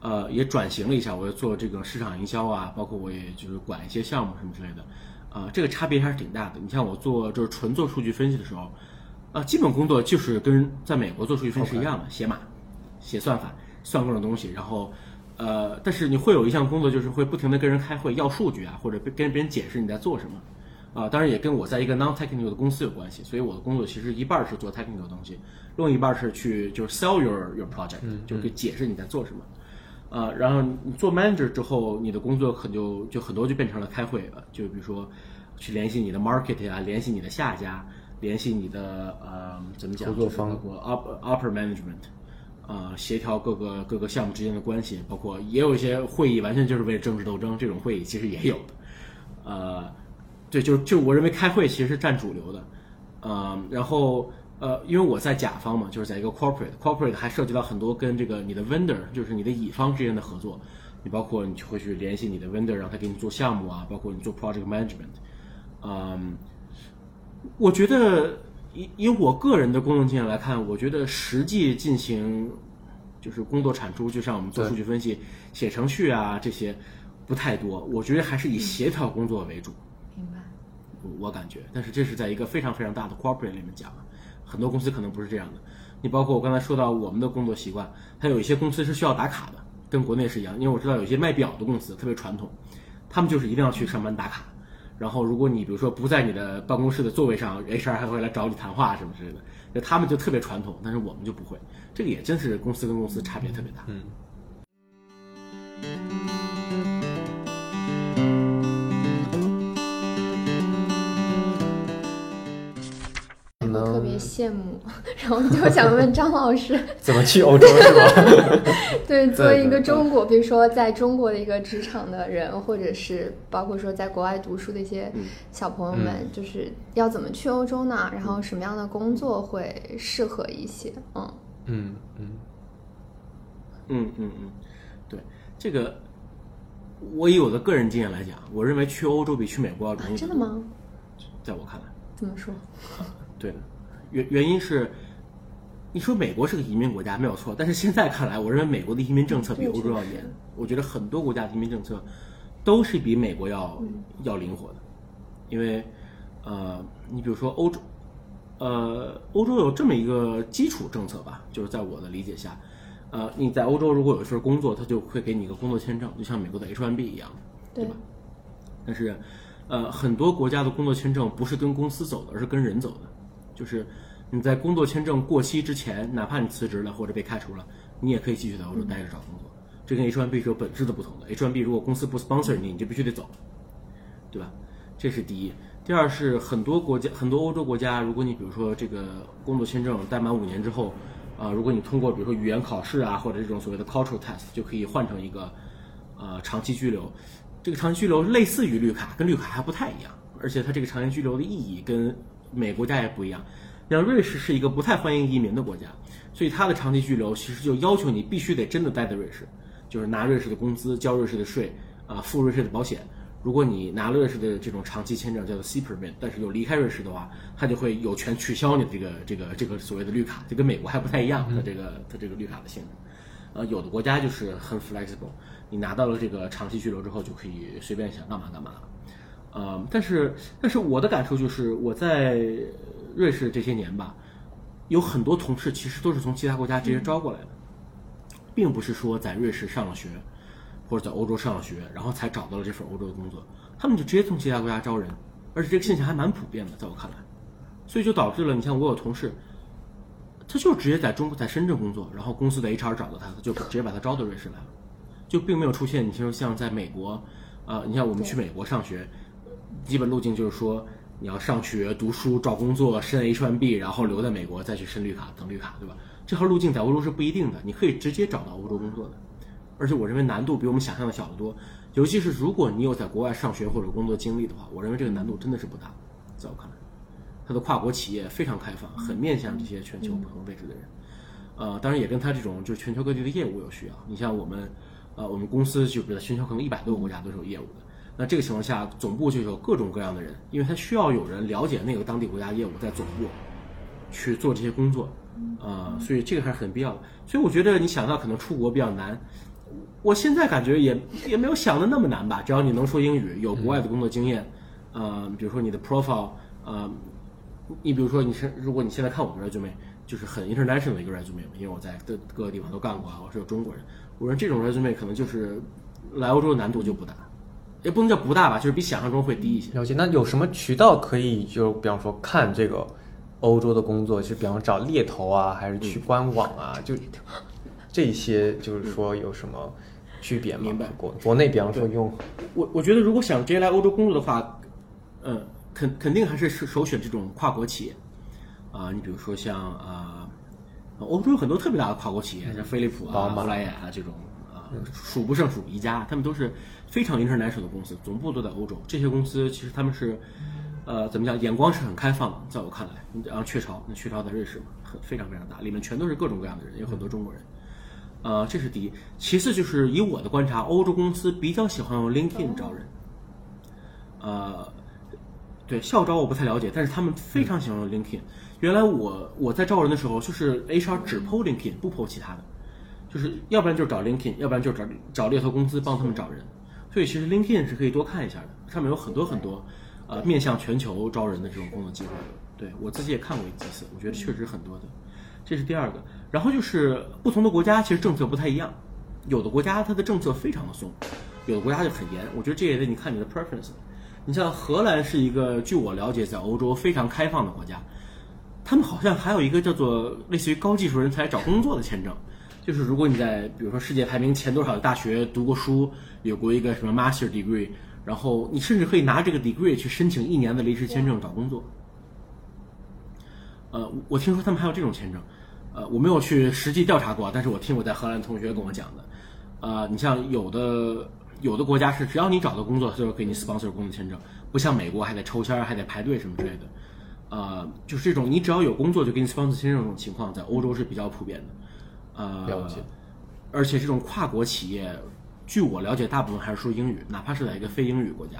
呃也转型了一下，我也做这个市场营销啊，包括我也就是管一些项目什么之类的，啊、这个差别还是挺大的。你像我做就是纯做数据分析的时候，呃，基本工作就是跟在美国做数据分析是一样的，写码、写算法、算各种东西，然后呃，但是你会有一项工作就是会不停的跟人开会要数据啊，或者跟别人解释你在做什么。啊、当然也跟我在一个 non-technical 的公司有关系，所以我的工作其实一半儿是做 technical 的东西，另一半儿是去就是 sell your your project，、就是给解释你在做什么。呃，然后你做 manager 之后，你的工作可就就很多就变成了开会了，就比如说去联系你的 market 啊，联系你的下家，联系你的呃怎么讲，合作方就是包括 up upper management，呃，协调各个各个项目之间的关系，包括也有一些会议完全就是为了政治斗争，这种会议其实也有的，呃，对，就是就我认为开会其实是占主流的，嗯，然后呃，因为我在甲方嘛，就是在一个 corporate，corporate 还涉及到很多跟这个你的 vendor，就是你的乙方之间的合作，你包括你就会去联系你的 vendor，让他给你做项目啊，包括你做 project management，嗯，我觉得以以我个人的工作经验来看，我觉得实际进行就是工作产出，就像我们做数据分析、写程序啊这些不太多，我觉得还是以协调工作为主。我感觉，但是这是在一个非常非常大的 corporate 里面讲啊，很多公司可能不是这样的。你包括我刚才说到我们的工作习惯，它有一些公司是需要打卡的，跟国内是一样。因为我知道有些卖表的公司特别传统，他们就是一定要去上班打卡。然后如果你比如说不在你的办公室的座位上，HR 还会来找你谈话什么之类的，那他们就特别传统，但是我们就不会。这个也真是公司跟公司差别特别大。嗯我特别羡慕，然后就想问张老师，怎么去欧洲是吧？对，作为一个中国，比如说在中国的一个职场的人，或者是包括说在国外读书的一些小朋友们，就是要怎么去欧洲呢？然后什么样的工作会适合一些？嗯，嗯嗯，嗯嗯嗯，对这个，我以我的个人经验来讲，我认为去欧洲比去美国要容易、啊真的？吗？在我看来。怎么说？对的，原原因是，你说美国是个移民国家没有错，但是现在看来，我认为美国的移民政策比欧洲要严。我觉得很多国家的移民政策都是比美国要、要灵活的，因为呃，你比如说欧洲，呃，欧洲有这么一个基础政策吧，就是在我的理解下，呃，你在欧洲如果有一份工作，他就会给你一个工作签证，就像美国的 H1B 一样，对吧？但是，呃，很多国家的工作签证不是跟公司走的，而是跟人走的。就是你在工作签证过期之前，哪怕你辞职了或者被开除了，你也可以继续在欧洲待着找工作。这跟 H1B 是有本质的不同的。H1B 如果公司不 sponsor 你，你就必须得走，对吧？这是第一。第二是很多国家，很多欧洲国家，如果你比如说这个工作签证待满五年之后，啊，如果你通过比如说语言考试啊，或者这种所谓的 cultural test，就可以换成一个呃长期居留。这个长期居留类似于绿卡，跟绿卡还不太一样，而且它这个长期居留的意义跟美国家也不一样。像瑞士是一个不太欢迎移民的国家，所以它的长期居留其实就要求你必须得真的待在瑞士，就是拿瑞士的工资，交瑞士的税，啊，付瑞士的保险。如果你拿了瑞士的这种长期签证，叫做 Superman，但是又离开瑞士的话，它就会有权取消你的这个这个这个所谓的绿卡，就跟美国还不太一样，它这个它这个绿卡的性质。呃，有的国家就是很 flexible，你拿到了这个长期居留之后，就可以随便想干嘛干嘛。呃，但是但是我的感受就是我在瑞士这些年吧，有很多同事其实都是从其他国家直接招过来的，并不是说在瑞士上了学。或者在欧洲上了学，然后才找到了这份欧洲的工作，他们就直接从其他国家招人，而且这个现象还蛮普遍的，在我看来，所以就导致了，你像我有同事，他就直接在中国在深圳工作，然后公司的 HR 找到他，他就直接把他招到瑞士来了，就并没有出现你说像在美国，呃，你像我们去美国上学，基本路径就是说你要上学读书找工作申 H1B，然后留在美国再去申绿卡等绿卡，对吧？这条路径在欧洲是不一定的，你可以直接找到欧洲工作的。而且我认为难度比我们想象的小得多，尤其是如果你有在国外上学或者工作经历的话，我认为这个难度真的是不大。在我看来，它的跨国企业非常开放，很面向这些全球不同位置的人。呃，当然也跟它这种就是全球各地的业务有需要。你像我们，呃，我们公司就比如全球可能一百多个国家都是有业务的。那这个情况下，总部就有各种各样的人，因为他需要有人了解那个当地国家业务，在总部去做这些工作。呃，所以这个还是很必要的。所以我觉得你想到可能出国比较难。我现在感觉也也没有想的那么难吧，只要你能说英语，有国外的工作经验，呃，比如说你的 profile，呃，你比如说你是如果你现在看我的 resume，就是很 international 的一个 resume，因为我在各各个地方都干过啊，我是有中国人，我说这种 resume 可能就是来欧洲的难度就不大，也不能叫不大吧，就是比想象中会低一些。了解，那有什么渠道可以就比方说看这个欧洲的工作，就比方找猎头啊，还是去官网啊，就这些就是说有什么？区别吗明白国国内，比方说用我，我觉得如果想直接来欧洲工作的话，嗯，肯肯定还是是首选这种跨国企业啊。你比如说像啊，欧洲有很多特别大的跨国企业，像飞利浦啊、宝莱雅啊这种啊，数不胜数一家，他们都是非常 international 的公司，总部都在欧洲。这些公司其实他们是呃怎么讲，眼光是很开放的，在我看来，然后雀巢，那雀巢在瑞士嘛，很非常非常大，里面全都是各种各样的人，有很多中国人。呃，这是第一。其次就是以我的观察，欧洲公司比较喜欢用 LinkedIn 招人。呃，对校招我不太了解，但是他们非常喜欢用 LinkedIn。原来我我在招人的时候，就是 HR 只 PO LinkedIn，不 PO 其他的，就是要不然就是找 LinkedIn，要不然就是找找猎头公司帮他们找人。所以其实 LinkedIn 是可以多看一下的，上面有很多很多呃面向全球招人的这种工作机会。对我自己也看过几次，我觉得确实很多的。这是第二个。然后就是不同的国家其实政策不太一样，有的国家它的政策非常的松，有的国家就很严。我觉得这也得你看你的 preference。你像荷兰是一个据我了解在欧洲非常开放的国家，他们好像还有一个叫做类似于高技术人才找工作的签证，就是如果你在比如说世界排名前多少的大学读过书，有过一个什么 master degree，然后你甚至可以拿这个 degree 去申请一年的临时签证找工作。呃，我听说他们还有这种签证。呃，我没有去实际调查过，但是我听我在荷兰同学跟我讲的，呃，你像有的有的国家是只要你找到工作，他就给你 sponsor 工作签证，不像美国还得抽签还得排队什么之类的，呃，就是这种你只要有工作就给你 sponsor 签证这种情况，在欧洲是比较普遍的，呃，了解。而且这种跨国企业，据我了解，大部分还是说英语，哪怕是在一个非英语国家，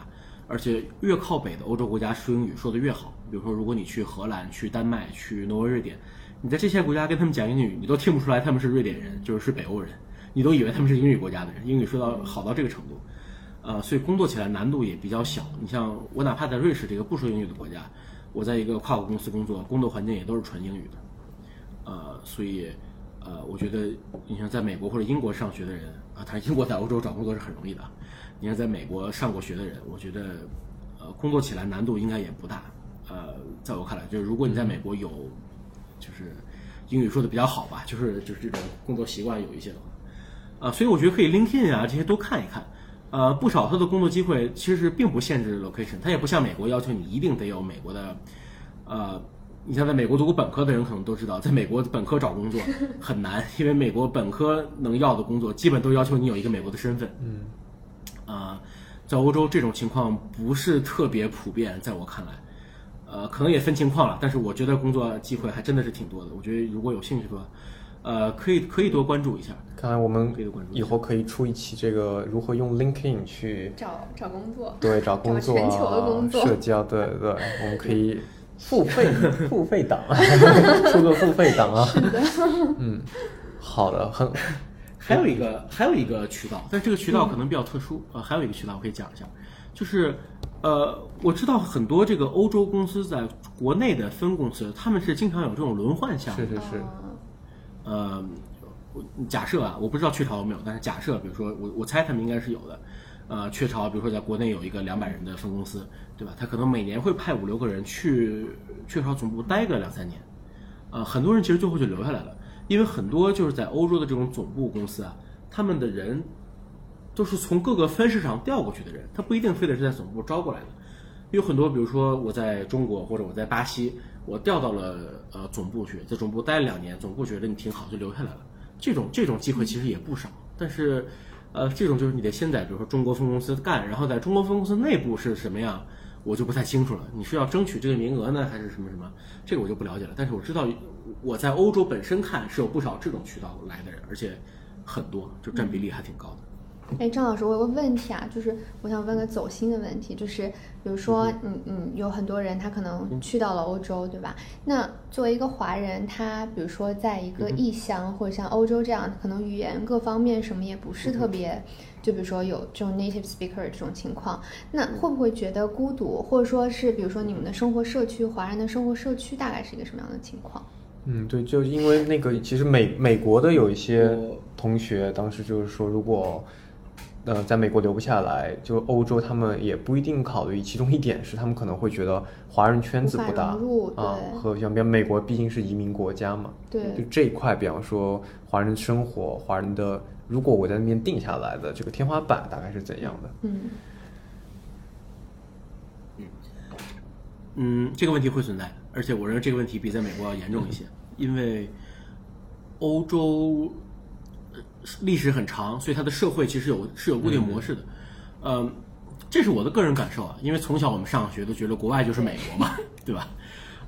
而且越靠北的欧洲国家说英语说的越好。比如说，如果你去荷兰、去丹麦、去挪威、瑞典。你在这些国家跟他们讲英语，你都听不出来他们是瑞典人，就是是北欧人，你都以为他们是英语国家的人，英语说到好到这个程度，呃，所以工作起来难度也比较小。你像我，哪怕在瑞士这个不说英语的国家，我在一个跨国公司工作，工作环境也都是纯英语的，呃，所以，呃，我觉得你像在美国或者英国上学的人啊，他英国在欧洲找工作是很容易的。你看在美国上过学的人，我觉得，呃，工作起来难度应该也不大。呃，在我看来，就是如果你在美国有。就是英语说的比较好吧，就是就是这种工作习惯有一些的话，啊，所以我觉得可以 LinkedIn 啊这些都看一看，呃，不少他的工作机会其实并不限制 location，他也不像美国要求你一定得有美国的，呃，你像在美国读过本科的人可能都知道，在美国本科找工作 很难，因为美国本科能要的工作基本都要求你有一个美国的身份。嗯，啊、在欧洲这种情况不是特别普遍，在我看来，呃，可能也分情况了，但是我觉得工作机会还真的是挺多的。我觉得如果有兴趣的话，呃，可以可以多关注一下。看来我们可以关注以后可以出一期这个如何用 LinkedIn 去找找工作。对找工作全球的工啊、作社交，对对，我们可以付费付费档，出个付费档啊。嗯，好的，很。还有一个还有一个渠道，但这个渠道可能比较特殊，呃，还有一个渠道我可以讲一下，就是呃，我知道很多这个欧洲公司在国内的分公司，他们是经常有这种轮换项目。是，是是，呃，我假设啊，我不知道雀巢有没有，但是假设，比如说我我猜他们应该是有的。呃，雀巢比如说在国内有一个两百人的分公司，对吧？他可能每年会派五六个人去雀巢总部待个两三年，呃，很多人其实最后就留下来了，因为很多就是在欧洲的这种总部公司啊，他们的人都是从各个分市场调过去的人，他不一定非得是在总部招过来的。有很多，比如说我在中国或者我在巴西，我调到了呃总部去，在总部待了两年，总部觉得你挺好，就留下来了。这种这种机会其实也不少，但是呃，这种就是你得先在比如说中国分公司干，然后在中国分公司内部是什么样，我就不太清楚了。你是要争取这个名额呢，还是什么什么？这个我就不了解了。但是我知道我在欧洲本身看是有不少这种渠道来的人，而且很多，就占比例还挺高的。哎，张老师，我有个问题啊，就是我想问个走心的问题，就是比如说，嗯嗯，有很多人他可能去到了欧洲，对吧？那作为一个华人，他比如说在一个异乡或者像欧洲这样，可能语言各方面什么也不是特别，就比如说有这种 native speaker 这种情况，那会不会觉得孤独，或者说是比如说你们的生活社区，华人的生活社区大概是一个什么样的情况？嗯，对，就因为那个，其实美美国的有一些同学，当时就是说，如果呃在美国留不下来，就欧洲他们也不一定考虑。其中一点是，他们可能会觉得华人圈子不大啊，和像比如美国毕竟是移民国家嘛，对就这一块，比方说华人的生活，华人的，如果我在那边定下来的这个天花板大概是怎样的？嗯嗯，这个问题会存在，而且我认为这个问题比在美国要严重一些，因为欧洲呃历史很长，所以它的社会其实有是有固定模式的。嗯，这是我的个人感受啊，因为从小我们上学都觉得国外就是美国嘛，对吧？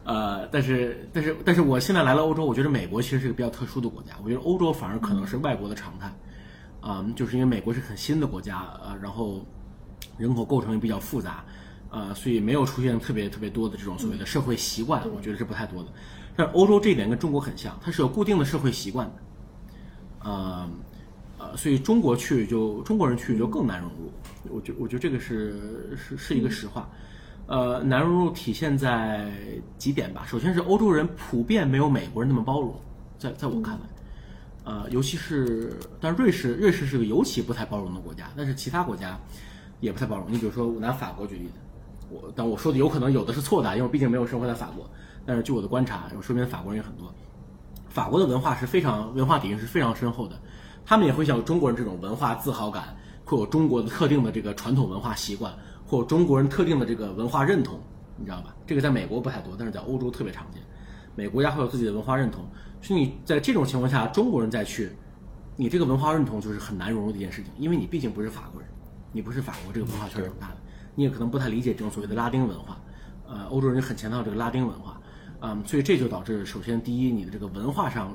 呃，但是但是但是我现在来了欧洲，我觉得美国其实是个比较特殊的国家，我觉得欧洲反而可能是外国的常态。啊、就是因为美国是很新的国家，呃，然后人口构成也比较复杂，呃，所以没有出现特别特别多的这种所谓的社会习惯，我觉得是不太多的。但欧洲这一点跟中国很像，它是有固定的社会习惯的，呃呃，所以中国去就中国人去就更难融入，我觉我觉得这个是是是一个实话。呃，难融入体现在几点吧。首先是欧洲人普遍没有美国人那么包容，在在我看来，呃，尤其是，但瑞士，瑞士是个尤其不太包容的国家，但是其他国家也不太包容。你比如说，我拿法国举例子，我但我说的有可能有的是错的，因为我毕竟没有生活在法国。但是据我的观察，我身边的法国人也很多，法国的文化是非常文化底蕴是非常深厚的，他们也会像中国人这种文化自豪感，会有中国的特定的这个传统文化习惯，或有中国人特定的这个文化认同，你知道吧？这个在美国不太多，但是在欧洲特别常见。每个国家会有自己的文化认同，所以你在这种情况下，中国人再去，你这个文化认同就是很难融入的一件事情，因为你毕竟不是法国人，你不是法国这个文化圈长大的，你也可能不太理解这种所谓的拉丁文化，呃，欧洲人很强调这个拉丁文化，嗯，所以这就导致，首先第一，你的这个文化上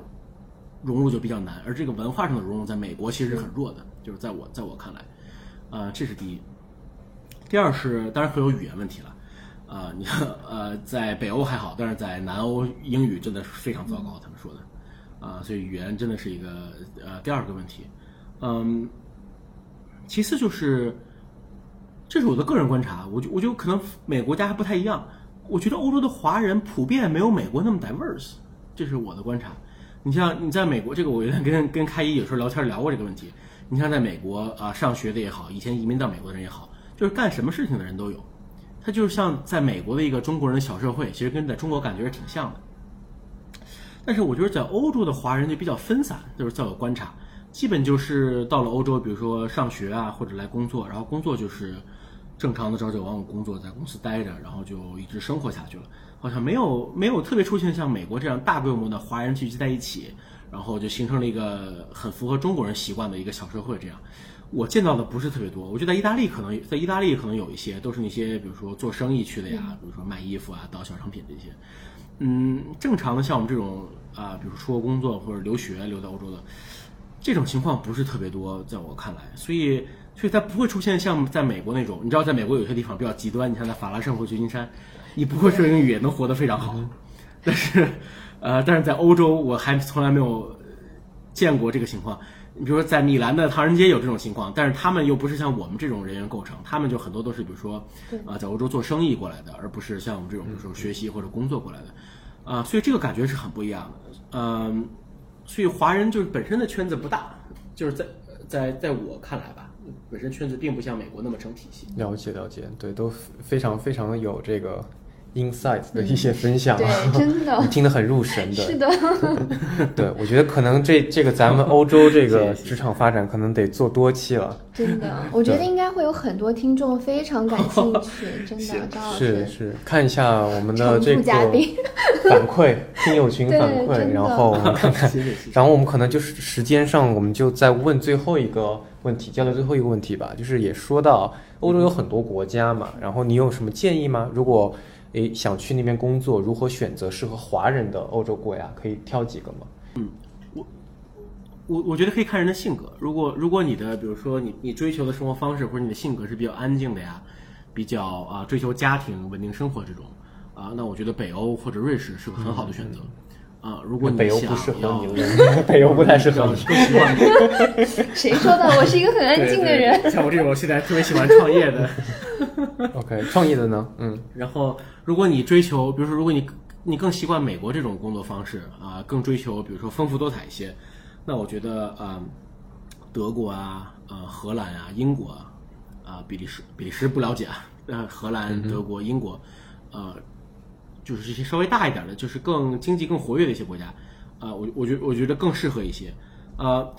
融入就比较难，而这个文化上的融入在美国其实是很弱的，就是在我在我看来，呃，这是第一。第二是当然会有语言问题了，啊、你看呃，在北欧还好，但是在南欧英语真的是非常糟糕，他们说的，啊、所以语言真的是一个呃第二个问题，嗯，其次就是，这是我的个人观察，我就我就可能每个国家还不太一样，我觉得欧洲的华人普遍没有美国那么 diverse，这是我的观察。你像你在美国，这个我原来跟跟开一有时候聊天聊过这个问题。你像在美国啊、上学的也好，以前移民到美国的人也好，就是干什么事情的人都有。他就是像在美国的一个中国人的小社会，其实跟在中国感觉是挺像的。但是我觉得在欧洲的华人就比较分散，就是在我观察，基本就是到了欧洲，比如说上学啊，或者来工作，然后工作就是正常的朝九晚五工作，在公司待着，然后就一直生活下去了。好像没有没有特别出现像美国这样大规模的华人聚集在一起，然后就形成了一个很符合中国人习惯的一个小社会。这样，我见到的不是特别多。我觉得在意大利可能在意大利可能有一些，都是那些比如说做生意去的呀，比如说卖衣服啊、倒小商品这些。嗯，正常的像我们这种啊，比如出国工作或者留学留在欧洲的，这种情况不是特别多，在我看来，所以所以它不会出现像在美国那种，你知道，在美国有些地方比较极端，你像在法拉盛或旧金山，你不会说英语也能活得非常好，但是呃，但是在欧洲我还从来没有见过这个情况。你比如说在米兰的唐人街有这种情况，但是他们又不是像我们这种人员构成，他们就很多都是比如说啊在欧洲做生意过来的，而不是像我们这种比如说学习或者工作过来的，啊，所以这个感觉是很不一样的。嗯，所以华人就是本身的圈子不大，就是在在在我看来吧，本身圈子并不像美国那么成体系。了解了解，对，都非常非常有这个 insight 的一些分享，对，真的。你听得很入神的。是的，对，我觉得可能这这个咱们欧洲这个职场发展可能得做多期了。真的，我觉得应该会有很多听众非常感兴趣，真的，张老师是。是，看一下我们的这个宾反馈，听友群反馈，然后我们看看然后我们可能就是时间上，我们就再问最后一个问题，交流最后一个问题吧。就是也说到欧洲有很多国家嘛，然后你有什么建议吗？如果诶想去那边工作，如何选择适合华人的欧洲国家？可以挑几个吗？嗯我我觉得可以看人的性格。如果如果你的比如说你你追求的生活方式或者你的性格是比较安静的呀，比较啊追求家庭稳定生活这种啊，那我觉得北欧或者瑞士是个很好的选择。啊，如果你想北欧不适合要你了，北欧不太适合你。更喜欢谁说的？我是一个很安静的人。对对像我这种现在特别喜欢创业的，OK，创业的呢？嗯，然后如果你追求，比如说如果你你更习惯美国这种工作方式啊，更追求比如说丰富多彩一些，那我觉得啊、德国啊、呃荷兰啊、英国啊、啊比利时比利时不了解啊，呃荷兰、德国、英国，呃就是这些稍微大一点的，就是更经济更活跃的一些国家，啊、我我觉我觉得更适合一些，呃。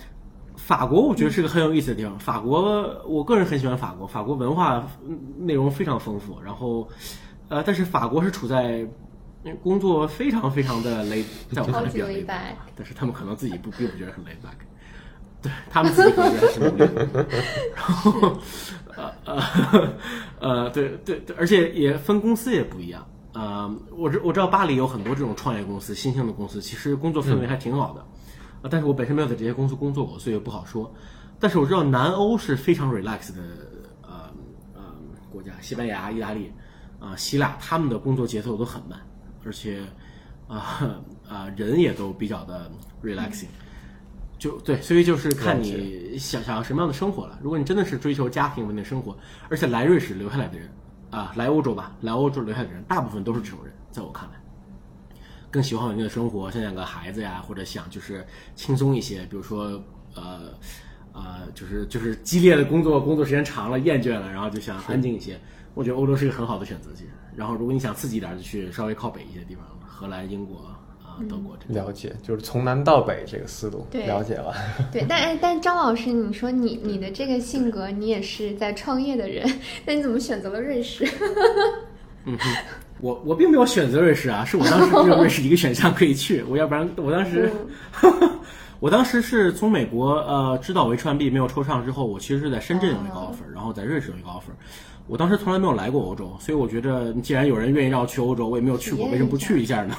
法国我觉得是个很有意思的地方。法国，我个人很喜欢法国。法国文化嗯内容非常丰富，然后，呃，但是法国是处在嗯工作非常非常的 laid，在我看来比较 back 但是他们可能自己不并不觉得很 laid back，对他们自己可能觉得很 laid back。然后，呃呃 呃，对对对，而且也分公司也不一样。呃，我知我知道巴黎有很多这种创业公司、新兴的公司，其实工作氛围还挺好的。啊，但是我本身没有在这些公司工作过，所以也不好说。但是我知道南欧是非常 relax 的，呃呃国家，西班牙、意大利啊、希腊，他们的工作节奏都很慢，而且啊啊、人也都比较的 relaxing。就对，所以就是看你想想要什么样的生活了。如果你真的是追求家庭稳定生活，而且来瑞士留下来的人啊，来欧洲吧，来欧洲留下的人，大部分都是这种人，在我看来。更喜欢稳定的生活，想养个孩子呀，或者想就是轻松一些，比如说呃呃，就是就是激烈的工作，工作时间长了厌倦了，然后就想安静一些。我觉得欧洲是一个很好的选择，其实。然后如果你想刺激一点，就去稍微靠北一些地方，荷兰、英国啊、德国。了解，就是从南到北这个思路，对了解了。对，但哎 但张老师，你说你你的这个性格，你也是在创业的人，那你怎么选择了瑞士？嗯哼，我我并没有选择瑞士啊，是我当时只有瑞士一个选项可以去，我要不然我当时，我当时是从美国呃知道维川币没有抽上之后，我其实是在深圳有一个 offer，、然后在瑞士有一个 offer。我当时从来没有来过欧洲，所以我觉得既然有人愿意让我去欧洲，我也没有去过，为什么不去一下呢？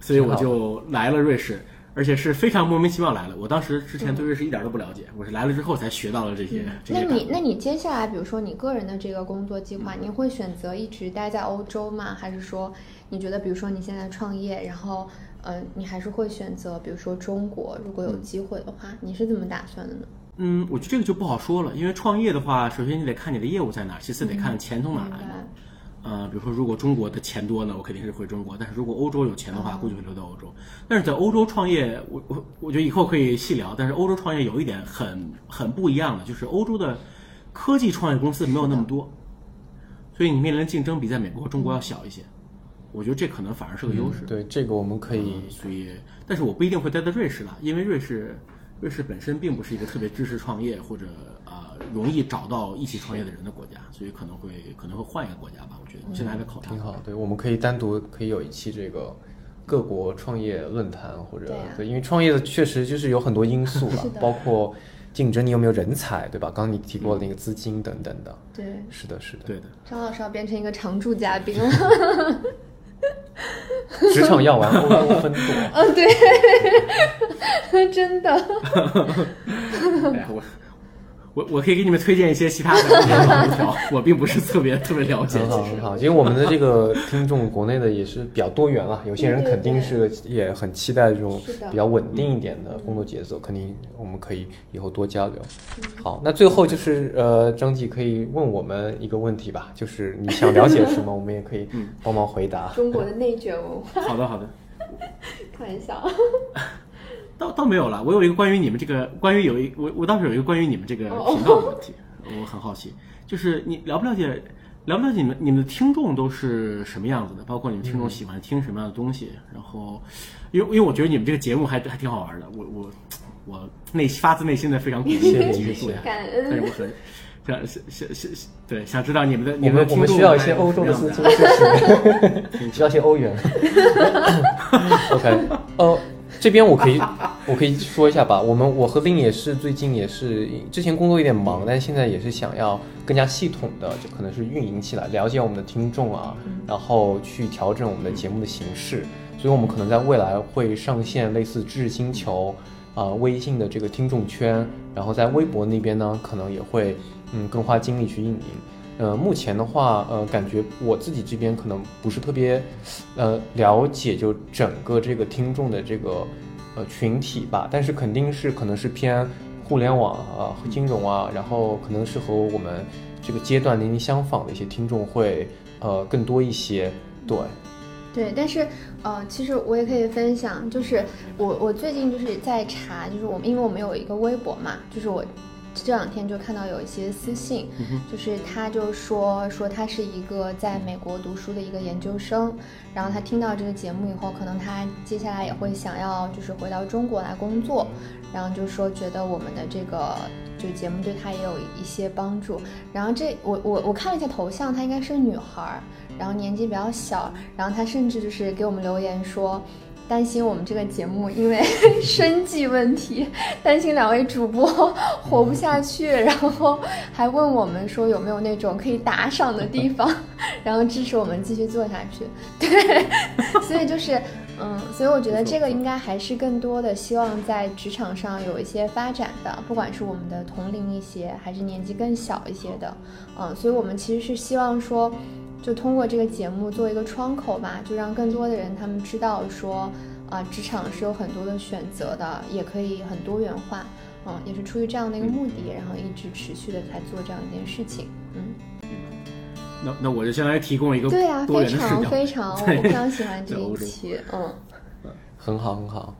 所以我就来了瑞士，而且是非常莫名其妙来了。我当时之前对瑞士一点都不了解，我是来了之后才学到了这些。这些那你那你接下来，比如说你个人的这个工作计划，你会选择一直待在欧洲吗？还是说你觉得，比如说你现在创业，然后呃，你还是会选择，比如说中国，如果有机会的话，你是怎么打算的呢？嗯，我觉得这个就不好说了，因为创业的话，首先你得看你的业务在哪儿，其次得看钱从哪儿来嘛。呃，比如说如果中国的钱多呢，我肯定是回中国；但是如果欧洲有钱的话，估计会留在欧洲。但是在欧洲创业，我我我觉得以后可以细聊。但是欧洲创业有一点很很不一样的，就是欧洲的科技创业公司没有那么多，所以你面临的竞争比在美国和中国要小一些。我觉得这可能反而是个优势。对，这个我们可以嗯所以，但是我不一定会待在瑞士了，因为瑞士，瑞士本身并不是一个特别支持创业或者啊、容易找到一起创业的人的国家，所以可能会可能会换一个国家吧。我觉得我现在还在考察。挺好，对，我们可以单独可以有一期这个各国创业论坛，或者对啊因为创业的确实就是有很多因素了是，的包括竞争，你有没有人才，对吧？刚刚你提过的那个资金等等的，对，是的，是的，对的，张老师要变成一个常驻嘉宾了。职场药丸欧洲分多，嗯，对，真的。哎呀，我我我可以给你们推荐一些其他的我并不是特别特别了解，很好，其实很。好。因为我们的这个听众，国内的也是比较多元了，有些人肯定是也很期待这种比较稳定一点的工作节奏，肯定我们可以以后多交流。好，那最后就是呃，张继可以问我们一个问题吧，就是你想了解什么，我们也可以帮忙回答。中国的内卷文化，好的好的，开玩笑。倒倒没有了。我有一个关于你们这个，关于有一我我倒是有一个关于你们这个哦频道的问题，我很好奇，就是你了不了解了不了解你们你们的听众都是什么样子的？包括你们听众喜欢听什么样的东西？然后，因为因为我觉得你们这个节目还还挺好玩的，我我我内发自内心的非常鼓励谢谢你继续做下去。感但是恩。我很想想想想对，想知道你们的我你的听众们我们需要一些欧洲的什么资样金支持，需要一些欧元。OK，呃，这边我可以 我可以说一下吧。我们我和令也是最近也是之前工作有点忙，但是现在也是想要更加系统的，就可能是运营起来，了解我们的听众啊，然后去调整我们的节目的形式。所以我们可能在未来会上线类似知识星球啊、微信的这个听众圈，然后在微博那边呢，可能也会嗯更花精力去运营。呃，目前的话，呃，感觉我自己这边可能不是特别，呃，了解就整个这个听众的这个呃群体吧，但是肯定是可能是偏互联网啊、金融啊，然后可能是和我们这个阶段年龄相仿的一些听众会呃更多一些，对，对，但是呃，其实我也可以分享，就是我我最近就是在查，就是我们因为我们有一个微博嘛，就是我这两天就看到有一些私信，就是他就说说他是一个在美国读书的一个研究生，然后他听到这个节目以后，可能他接下来也会想要就是回到中国来工作，然后就说觉得我们的这个就节目对他也有一些帮助。然后这我我我看了一下头像，她应该是女孩儿，然后年纪比较小，然后她甚至就是给我们留言说。担心我们这个节目因为 生计问题，担心两位主播活不下去，然后还问我们说有没有那种可以打赏的地方，然后支持我们继续做下去。对，所以就是，嗯，所以我觉得这个应该还是更多的希望在职场上有一些发展的，不管是我们的同龄一些，还是年纪更小一些的，嗯，所以我们其实是希望说。就通过这个节目做一个窗口吧，就让更多的人他们知道说，啊、职场是有很多的选择的，也可以很多元化，嗯，也是出于这样的一个目的，然后一直持续的在做这样一件事情，嗯，那那我就先来提供一个对啊，多非常元的视角。非常，我非常喜欢这一期，嗯，很好，很好。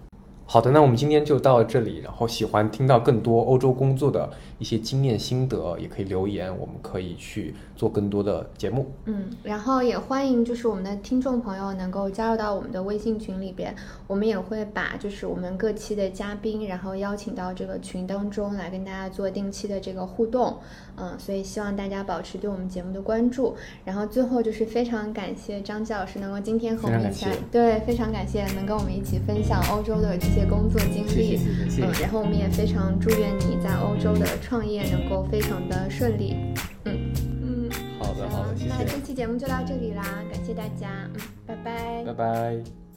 好的，那我们今天就到这里。然后喜欢听到更多欧洲工作的一些经验心得，也可以留言，我们可以去做更多的节目。嗯，然后也欢迎就是我们的听众朋友能够加入到我们的微信群里边，我们也会把就是我们各期的嘉宾，然后邀请到这个群当中来跟大家做定期的这个互动。嗯，所以希望大家保持对我们节目的关注。然后最后就是非常感谢张继老师能够今天和我们一起对，非常感谢能跟我们一起分享欧洲的这些工作经历。谢谢谢谢嗯，然后我们也非常祝愿你在欧洲的创业能够非常的顺利。嗯嗯。好的，好的，谢谢，那这期节目就到这里啦，感谢大家，嗯，拜拜拜拜。